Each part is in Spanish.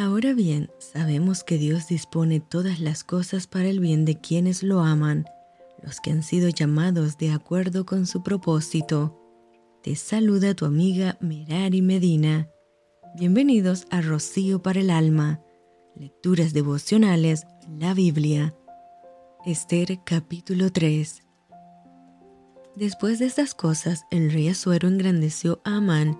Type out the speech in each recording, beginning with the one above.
Ahora bien, sabemos que Dios dispone todas las cosas para el bien de quienes lo aman, los que han sido llamados de acuerdo con su propósito. Te saluda tu amiga Merari Medina. Bienvenidos a Rocío para el Alma, Lecturas Devocionales, la Biblia. Esther capítulo 3 Después de estas cosas, el rey Asuero engrandeció a Amán,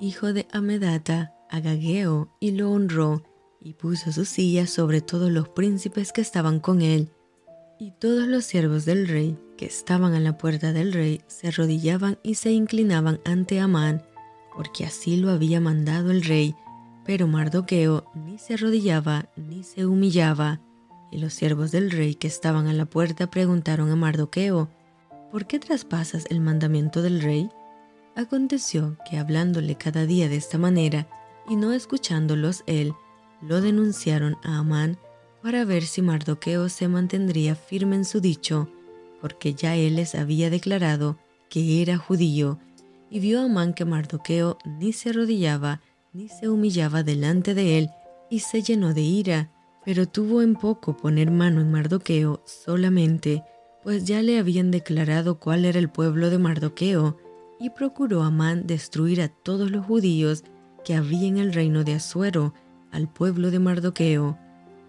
hijo de Amedata, Agageo, y lo honró, y puso su silla sobre todos los príncipes que estaban con él. Y todos los siervos del rey, que estaban a la puerta del rey, se arrodillaban y se inclinaban ante Amán, porque así lo había mandado el rey. Pero Mardoqueo ni se arrodillaba ni se humillaba. Y los siervos del rey que estaban a la puerta preguntaron a Mardoqueo, ¿por qué traspasas el mandamiento del rey? Aconteció que hablándole cada día de esta manera y no escuchándolos él, lo denunciaron a Amán para ver si Mardoqueo se mantendría firme en su dicho, porque ya él les había declarado que era judío, y vio Amán que Mardoqueo ni se arrodillaba ni se humillaba delante de él, y se llenó de ira, pero tuvo en poco poner mano en Mardoqueo solamente, pues ya le habían declarado cuál era el pueblo de Mardoqueo, y procuró Amán destruir a todos los judíos que había en el reino de Asuero, al pueblo de Mardoqueo.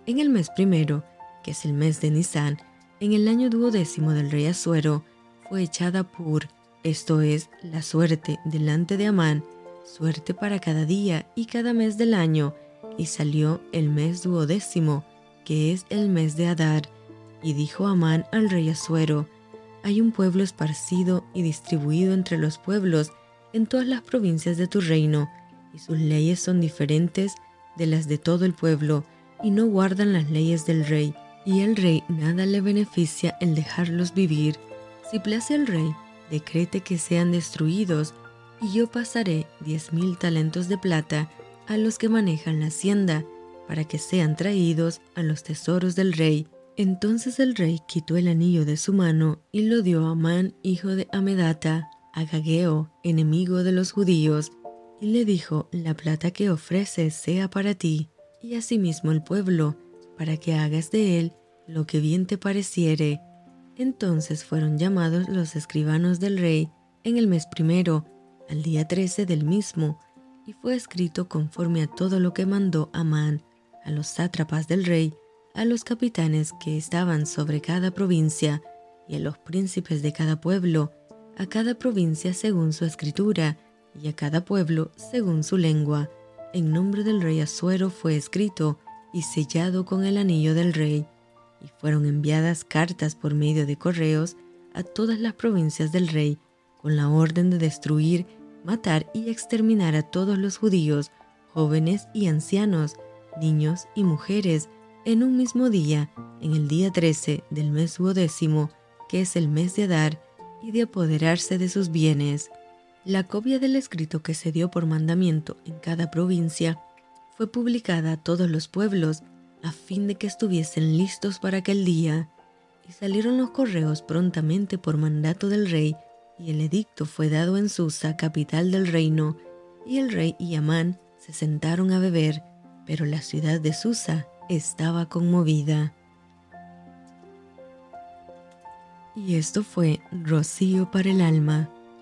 En el mes primero, que es el mes de Nisan, en el año duodécimo del rey Asuero, fue echada Pur, esto es, la suerte, delante de Amán, suerte para cada día y cada mes del año, y salió el mes duodécimo, que es el mes de Adar, y dijo Amán al rey Asuero, hay un pueblo esparcido y distribuido entre los pueblos en todas las provincias de tu reino, y sus leyes son diferentes de las de todo el pueblo, y no guardan las leyes del rey, y el rey nada le beneficia el dejarlos vivir. Si place al rey, decrete que sean destruidos, y yo pasaré diez mil talentos de plata a los que manejan la hacienda, para que sean traídos a los tesoros del rey, entonces el rey quitó el anillo de su mano y lo dio a Amán, hijo de Amedata, Agageo, enemigo de los judíos, y le dijo, la plata que ofreces sea para ti, y asimismo el pueblo, para que hagas de él lo que bien te pareciere. Entonces fueron llamados los escribanos del rey en el mes primero, al día trece del mismo, y fue escrito conforme a todo lo que mandó Amán a los sátrapas del rey, a los capitanes que estaban sobre cada provincia y a los príncipes de cada pueblo, a cada provincia según su escritura y a cada pueblo según su lengua. En nombre del rey Asuero fue escrito y sellado con el anillo del rey, y fueron enviadas cartas por medio de correos a todas las provincias del rey, con la orden de destruir, matar y exterminar a todos los judíos, jóvenes y ancianos, niños y mujeres, en un mismo día, en el día 13 del mes duodécimo, que es el mes de dar y de apoderarse de sus bienes. La copia del escrito que se dio por mandamiento en cada provincia fue publicada a todos los pueblos a fin de que estuviesen listos para aquel día, y salieron los correos prontamente por mandato del rey, y el edicto fue dado en Susa, capital del reino, y el rey y Amán se sentaron a beber, pero la ciudad de Susa estaba conmovida. Y esto fue Rocío para el alma.